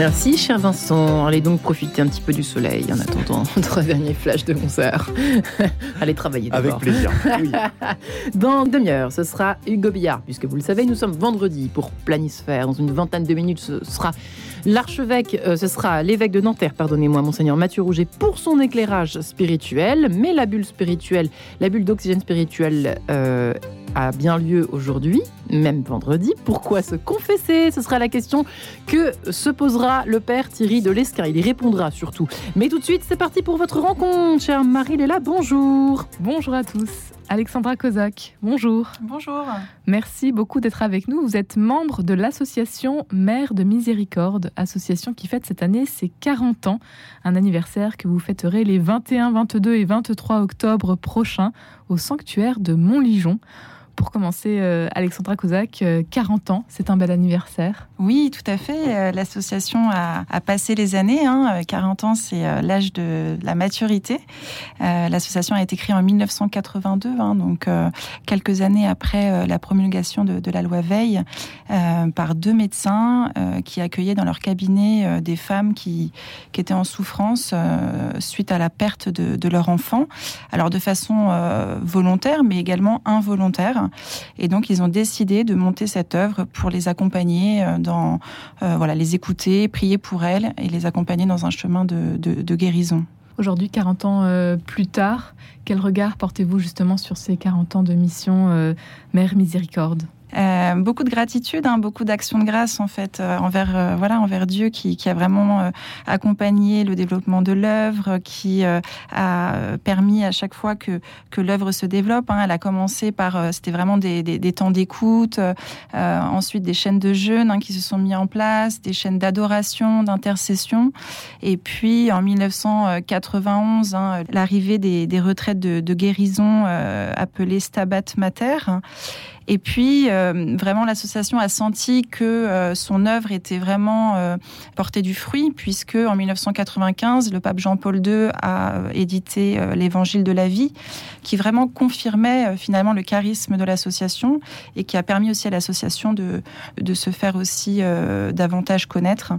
Merci, cher Vincent. Allez donc profiter un petit peu du soleil en attendant notre dernier flash de concert. Allez travailler Avec plaisir. Dans demi-heure, ce sera Hugo Billard, puisque vous le savez, nous sommes vendredi pour Planisphère. Dans une vingtaine de minutes, ce sera l'archevêque, euh, ce sera l'évêque de Nanterre, pardonnez-moi, monseigneur Mathieu Rouget, pour son éclairage spirituel. Mais la bulle spirituelle, la bulle d'oxygène spirituel euh, a bien lieu aujourd'hui, même vendredi. Pourquoi se confesser? Ce sera la question que se posera le père Thierry de Lesquin. Il y répondra surtout. Mais tout de suite, c'est parti pour votre rencontre, chère Marie-Léla. Bonjour. Bonjour à tous. Alexandra Kozak, bonjour. Bonjour. Merci beaucoup d'être avec nous. Vous êtes membre de l'association Mère de Miséricorde, association qui fête cette année ses 40 ans, un anniversaire que vous fêterez les 21, 22 et 23 octobre prochains au sanctuaire de Montligeon pour commencer, euh, Alexandra Kozak, 40 euh, ans, c'est un bel anniversaire. Oui, tout à fait. Euh, l'association a, passé les années. 40 hein. ans, c'est l'âge de la maturité. L'association a été créée en 1982, hein, donc quelques années après la promulgation de, la loi Veil, par deux médecins qui accueillaient dans leur cabinet des femmes qui, étaient en souffrance suite à la perte de, leur enfant. Alors de façon volontaire, mais également involontaire. Et donc, ils ont décidé de monter cette œuvre pour les accompagner euh, dans, euh, voilà, les écouter, prier pour elles et les accompagner dans un chemin de, guérison. Aujourd'hui, 40 ans euh, plus tard, quel regard portez-vous justement sur ces 40 ans de mission Mère Miséricorde? Euh, beaucoup de gratitude, hein, beaucoup d'actions de grâce en fait euh, envers euh, voilà envers Dieu qui, qui a vraiment accompagné le développement de l'œuvre, qui a permis à chaque fois que que l'œuvre se développe. Hein. Elle a commencé par c'était vraiment des, des, temps d'écoute, ensuite des chaînes de jeûne hein, qui se sont mis en place, des chaînes d'adoration, d'intercession, et puis en 1991 hein, l'arrivée des, des, retraites de, de guérison appelées Stabat Mater. Et puis, euh, vraiment, l'association a senti que euh, son œuvre était vraiment euh, portée du fruit, puisque en 1995, le pape Jean-Paul II a édité l'Évangile de la vie, qui vraiment confirmait finalement le charisme de l'association et qui a permis aussi à l'association de, de se faire aussi davantage connaître.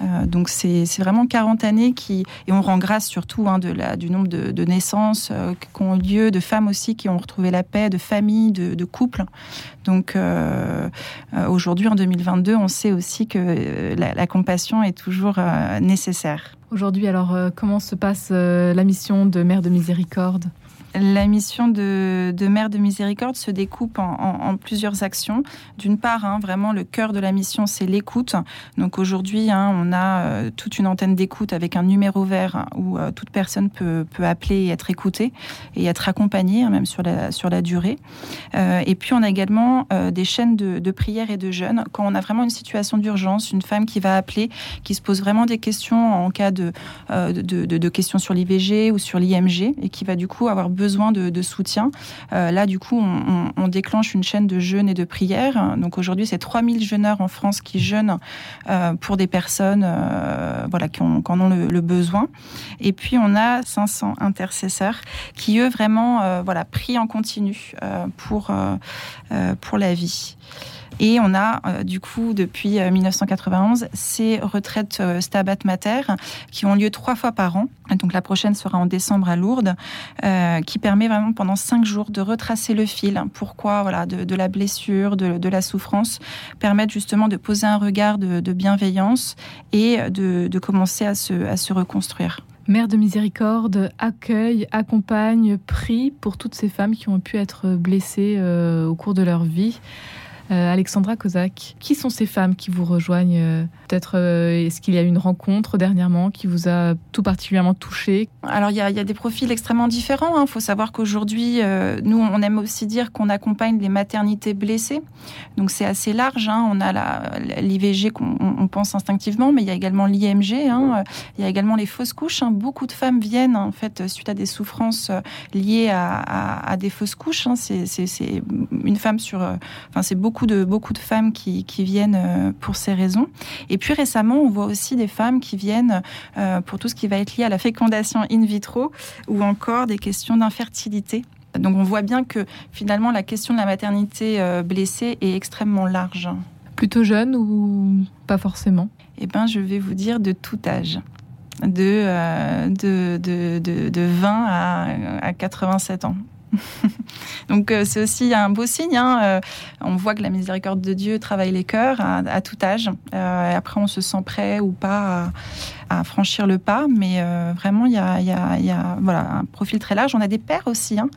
Euh, donc c'est vraiment 40 années qui et on rend grâce surtout hein, du nombre de, naissances euh, qui ont lieu, de femmes aussi qui ont retrouvé la paix, de familles, de, couples. Donc euh, aujourd'hui en 2022, on sait aussi que la compassion est toujours nécessaire. Aujourd'hui, alors comment se passe la mission de Mère de Miséricorde? La mission de, Mère de Miséricorde se découpe en, plusieurs actions. D'une part, hein, vraiment, le cœur de la mission, c'est l'écoute. Donc aujourd'hui, hein, on a euh, toute une antenne d'écoute avec un numéro vert où euh, toute personne peut, appeler et être écoutée et être accompagnée, hein, même sur la, durée. Euh, et puis, on a également des chaînes de, prière et de jeûne. Quand on a vraiment une situation d'urgence, une femme qui va appeler, qui se pose vraiment des questions en cas de, de, de questions sur l'IVG ou sur l'IMG et qui va du coup avoir besoin besoin de, soutien. Euh, là, du coup, on, déclenche une chaîne de jeûne et de prières. Donc aujourd'hui, c'est 3000 jeûneurs en France qui jeûnent euh, pour des personnes euh, voilà, qui, ont, en ont le, besoin. Et puis, on a 500 intercesseurs qui, eux, vraiment voilà, prient en continu pour, pour la vie. Et on a euh, du coup depuis 1991 euh, ces retraites euh, Stabat Mater qui ont lieu trois fois par an. Donc la prochaine sera en décembre à Lourdes, qui permet vraiment pendant cinq jours de retracer le fil. Pourquoi voilà de, la blessure, de, la souffrance, permettre justement de poser un regard de, bienveillance et de, commencer à se, à se reconstruire. Mère de miséricorde, accueille, accompagne, prie pour toutes ces femmes qui ont pu être blessées au cours de leur vie. Euh, Alexandra Kozak, qui sont ces femmes qui vous rejoignent euh, Peut-être euh, est-ce qu'il y a une rencontre dernièrement qui vous a tout particulièrement touché? Alors il y, a, des profils extrêmement différents. Il hein. faut savoir qu'aujourd'hui, nous, on aime aussi dire qu'on accompagne les maternités blessées. Donc c'est assez large. Hein. On a l'IVG qu'on pense instinctivement, mais il y a également l'IMG. Hein. Il y a également les fausses couches. Beaucoup de femmes viennent en fait suite à des souffrances liées à, des fausses couches. C'est une femme sur, enfin c'est beaucoup beaucoup de, beaucoup de femmes qui, qui viennent euh, pour ces raisons. Et puis récemment, on voit aussi des femmes qui viennent euh, pour tout ce qui va être lié à la fécondation in vitro ou encore des questions d'infertilité. Donc on voit bien que finalement la question de la maternité euh, blessée est extrêmement large. Plutôt jeune ou pas forcément? Eh bien, je vais vous dire de tout âge. De, de, de, de, 20 à, à 87 ans. Donc euh, c'est aussi un beau signe. Hein. Euh, on voit que la miséricorde de Dieu travaille les cœurs à, tout âge. Euh, après, on se sent prêt ou pas à, franchir le pas. Mais vraiment, il y a, voilà, un profil très large. On a des pères aussi. Hein.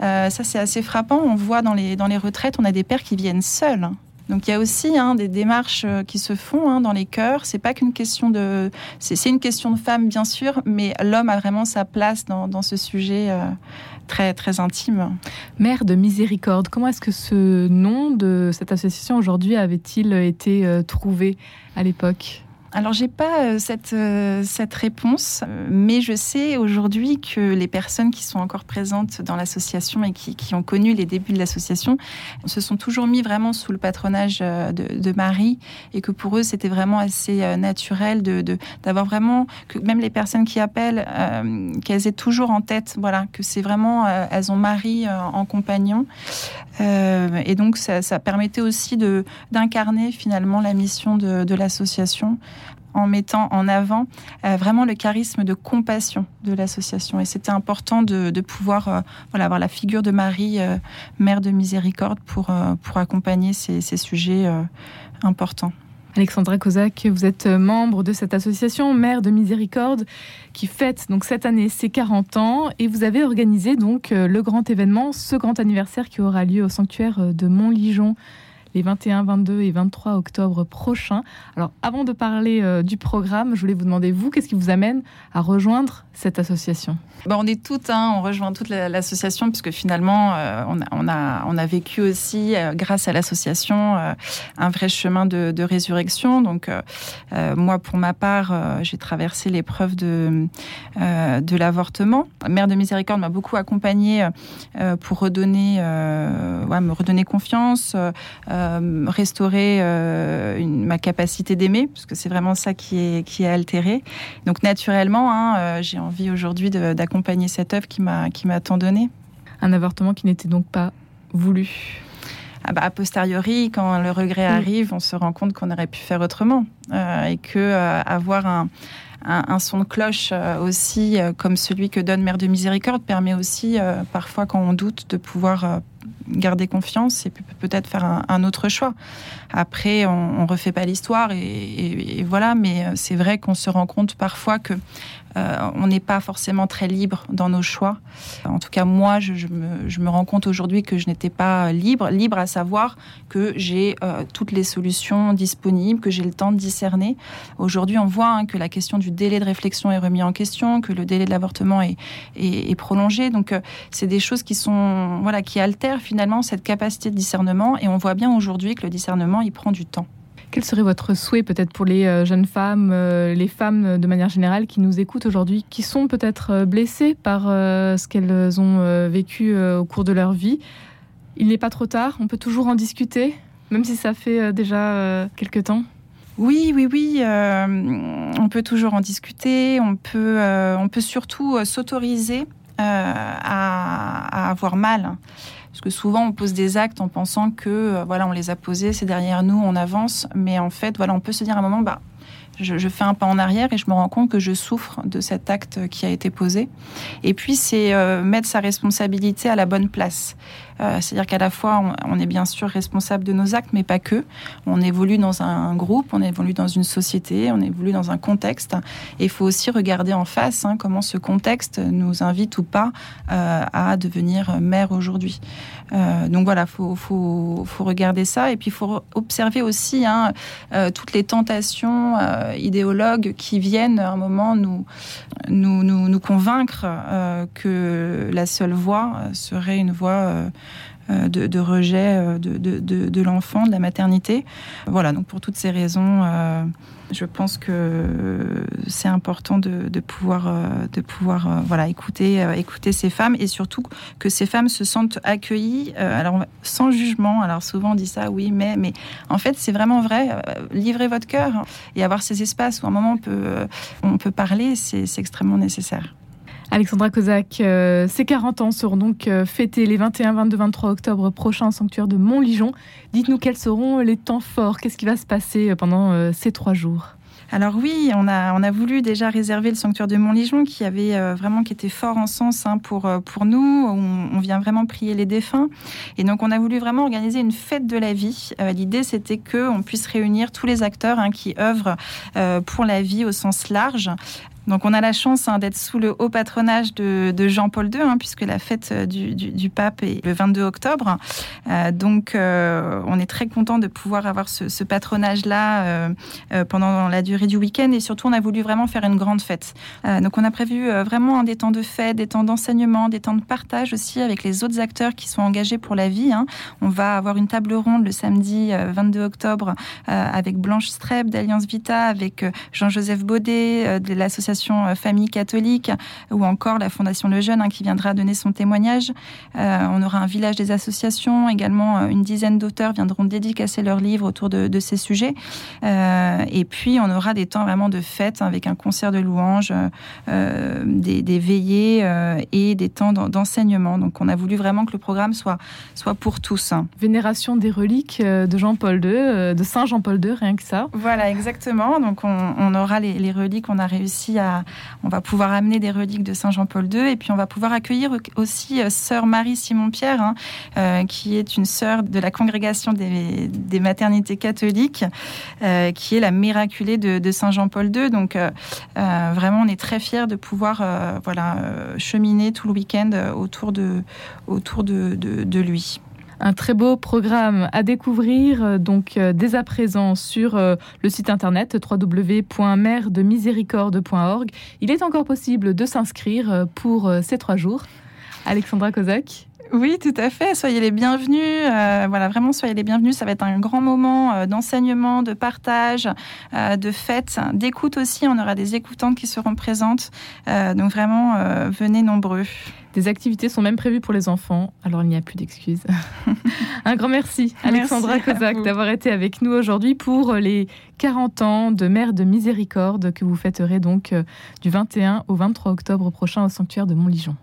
ça, c'est assez frappant. On voit dans les, dans les retraites, on a des pères qui viennent seuls. Donc il y a aussi hein, des démarches qui se font dans les cœurs. C'est pas qu'une question de, c'est une question de femme bien sûr, mais l'homme a vraiment sa place dans, ce sujet très, très intime. Mère de miséricorde, comment est-ce que ce nom de cette association aujourd'hui avait-il été euh, trouvé à l'époque? Alors j'ai pas euh, cette, euh, cette réponse, mais je sais aujourd'hui que les personnes qui sont encore présentes dans l'association et qui, ont connu les débuts de l'association se sont toujours mis vraiment sous le patronage euh, de, Marie et que pour eux c'était vraiment assez naturel de d'avoir vraiment que même les personnes qui appellent qu'elles aient toujours en tête voilà que c'est vraiment elles ont Marie en compagnon. Et donc ça, permettait aussi d'incarner finalement la mission de l'association en mettant en avant euh, vraiment le charisme de compassion de l'association. Et c'était important de, pouvoir euh, avoir la figure de Marie, euh, mère de miséricorde, pour, accompagner ces, ces sujets importants. Alexandra Kozak, vous êtes membre de cette association Mère de Miséricorde qui fête donc cette année ses 40 ans et vous avez organisé donc le grand événement, ce grand anniversaire qui aura lieu au sanctuaire de Montligeon les 21, 22 et 23 octobre prochains. Alors avant de parler euh, du programme, je voulais vous demander, vous, qu'est-ce qui vous amène à rejoindre cette association? Bah, On est toutes, hein, on rejoint toute l'association, puisque finalement, euh, on, a, on, a, vécu aussi, euh, grâce à l'association, un vrai chemin de, résurrection. Donc moi, pour ma part, j'ai traversé l'épreuve de, de l'avortement. Mère de Miséricorde m'a beaucoup accompagnée pour redonner, ouais, me redonner confiance, restaurer euh, ma capacité d'aimer, parce que c'est vraiment ça qui est, qui est altéré. Donc naturellement, hein, euh, j'ai envie aujourd'hui d'accompagner cette œuvre qui m'a tant donné. Un avortement qui n'était donc pas voulu ah bah, a posteriori, quand le regret arrive, on se rend compte qu'on aurait pu faire autrement et que avoir un, un, son de cloche aussi comme celui que donne Mère de Miséricorde permet aussi parfois quand on doute de pouvoir garder confiance et peut-être faire un, autre choix. Après, on, ne refait pas l'histoire et, voilà, mais euh, c'est vrai qu'on se rend compte parfois que euh, on n'est pas forcément très libre dans nos choix. En tout cas, moi, je, me, rends compte aujourd'hui que je n'étais pas libre, libre à savoir que j'ai euh, toutes les solutions disponibles, que j'ai le temps de discerner. Aujourd'hui, on voit hein, que la question du délai de réflexion est remis en question, que le délai de l'avortement est, est, prolongé. Donc, c'est des choses qui sont voilà qui altèrent finalement cette capacité de discernement. Et on voit bien aujourd'hui que le discernement, il prend du temps. Quel serait votre souhait peut-être pour les euh, jeunes femmes, euh, les femmes de manière générale qui nous écoutent aujourd'hui, qui sont peut-être euh, blessées par ce qu'elles ont vécu au cours de leur vie? Il n'est pas trop tard, on peut toujours en discuter, même si ça fait déjà quelques temps? Oui, oui, oui, on peut toujours en discuter, on peut, on peut surtout s'autoriser à, avoir mal. Parce que souvent, on pose des actes en pensant que, euh, voilà, on les a posés, c'est derrière nous, on avance. Mais en fait, voilà, on peut se dire à un moment, bah, je, fais un pas en arrière et je me rends compte que je souffre de cet acte qui a été posé. Et puis, c'est euh, mettre sa responsabilité à la bonne place. Euh, c'est-à-dire qu'à la fois, on, est bien sûr responsable de nos actes, mais pas que. On évolue dans un groupe, on évolue dans une société, on évolue dans un contexte. Et il faut aussi regarder en face hein, comment ce contexte nous invite ou pas euh, à devenir mère aujourd'hui. Donc voilà, faut, faut, regarder ça. Et puis, il faut observer aussi hein, toutes les tentations idéologues qui viennent à un moment nous, convaincre que la seule voie serait une voie euh, de, rejet euh, de, de, l'enfant, de la maternité. Voilà, donc pour toutes ces raisons, euh, je pense que c'est important de, pouvoir, de pouvoir voilà, écouter, écouter ces femmes et surtout que ces femmes se sentent accueillies alors, sans jugement. Alors souvent on dit ça, oui, mais, mais en fait c'est vraiment vrai. Livrez votre cœur et avoir ces espaces où à un moment peut, on peut parler, c'est extrêmement nécessaire. Alexandra Kozak, euh, ces 40 ans seront donc euh, fêtés les 21, 22, 23 octobre prochains au sanctuaire de Montligeon. Dites-nous quels seront les temps forts, qu'est-ce qui va se passer pendant ces trois jours? Alors oui, on a, on a voulu déjà réserver le sanctuaire de Montligeon qui avait euh, vraiment qui était fort en sens hein, pour, euh, pour nous. On, vient vraiment prier les défunts. Et donc on a voulu vraiment organiser une fête de la vie. Euh, l'idée c'était qu'on puisse réunir tous les acteurs hein, qui œuvrent pour la vie au sens large donc on a la chance hein, d'être sous le haut patronage de, Jean-Paul II, hein, puisque la fête euh, du, pape est le 22 octobre. Euh, donc euh, on est très content de pouvoir avoir ce, patronage-là pendant la durée du week-end et surtout on a voulu vraiment faire une grande fête. donc on a prévu vraiment des temps de fête, des temps d'enseignement, des temps de partage aussi avec les autres acteurs qui sont engagés pour la vie. Hein. On va avoir une table ronde le samedi 22 octobre avec Blanche Streb d'Alliance Vita, avec Jean-Joseph Baudet de l'association euh, Famille catholique ou encore la Fondation Le Jeune hein, qui viendra donner son témoignage. Euh, on aura un village des associations, également euh, une dizaine d'auteurs viendront dédicacer leurs livres autour de, ces sujets. et puis on aura des temps vraiment de fête avec un concert de louanges, des, veillées et des temps d'enseignement. Donc on a voulu vraiment que le programme soit, soit pour tous. Vénération des reliques de Jean-Paul II, de Saint Jean-Paul II, rien que ça. Voilà, exactement. Donc on, aura les, les reliques, on a réussi à on va pouvoir amener des reliques de Saint Jean-Paul II et puis on va pouvoir accueillir aussi euh, sœur Marie Simon-Pierre, hein, euh, qui est une sœur de la congrégation des, maternités catholiques, euh, qui est la miraculée de, Saint Jean-Paul II. Donc vraiment, on est très fiers de pouvoir voilà, cheminer tout le week-end autour de, autour de lui un très beau programme à découvrir euh, donc euh, dès à présent sur euh, le site internet www.merdemiséricorde.org. Il est encore possible de s'inscrire pour ces trois jours. Alexandra Kozak. Oui, tout à fait. Soyez les bienvenus. voilà, vraiment, soyez les bienvenus. Ça va être un grand moment d'enseignement, de partage, de fête, d'écoute aussi. On aura des écoutantes qui seront présentes. donc vraiment, venez nombreux. Des activités sont même prévues pour les enfants, alors il n'y a plus d'excuses. Un grand merci, Alexandra Kozak, d'avoir été avec nous aujourd'hui pour les 40 ans de Mère de Miséricorde que vous fêterez donc euh, du 21 au 23 octobre prochain au sanctuaire de Montligeon.